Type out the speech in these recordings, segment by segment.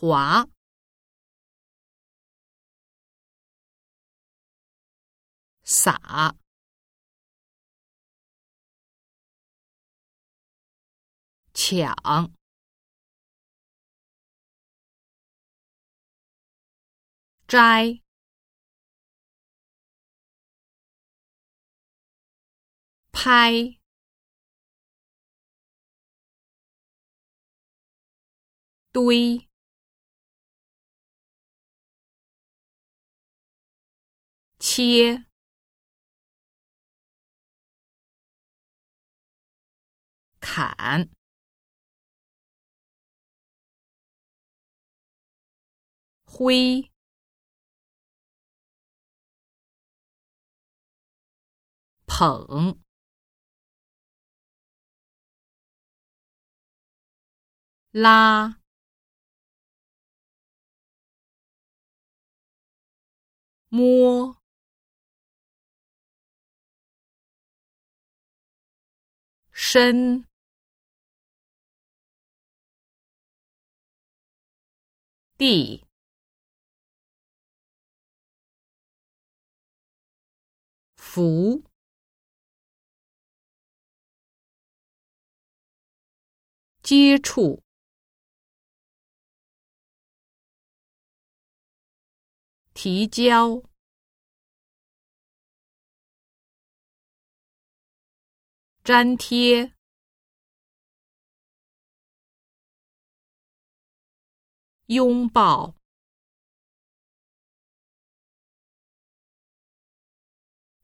滑、洒、抢、摘、拍。堆、切、砍、挥、捧、拉。摸，深，地，扶，接触，提交。粘贴，拥抱，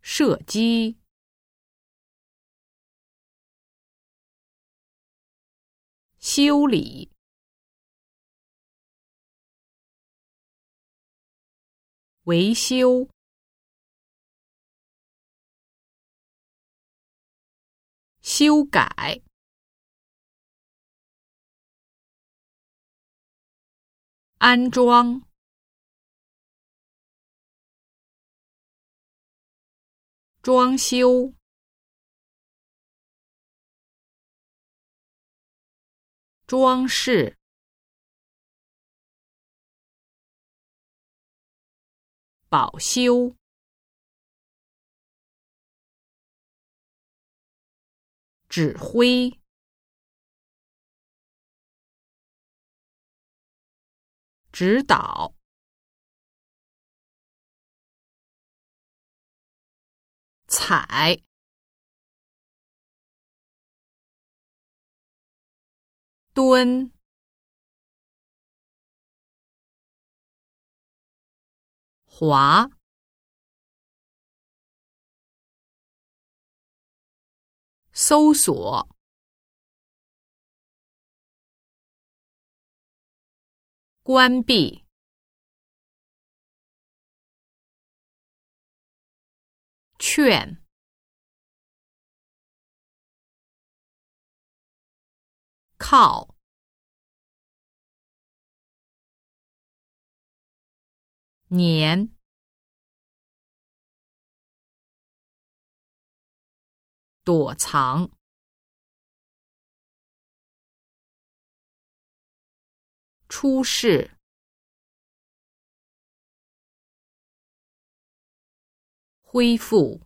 射击，修理，维修。修改，安装，装修，装饰，保修。指挥、指导、踩、蹲、滑。搜索，关闭，劝，靠，年。躲藏，出事，恢复。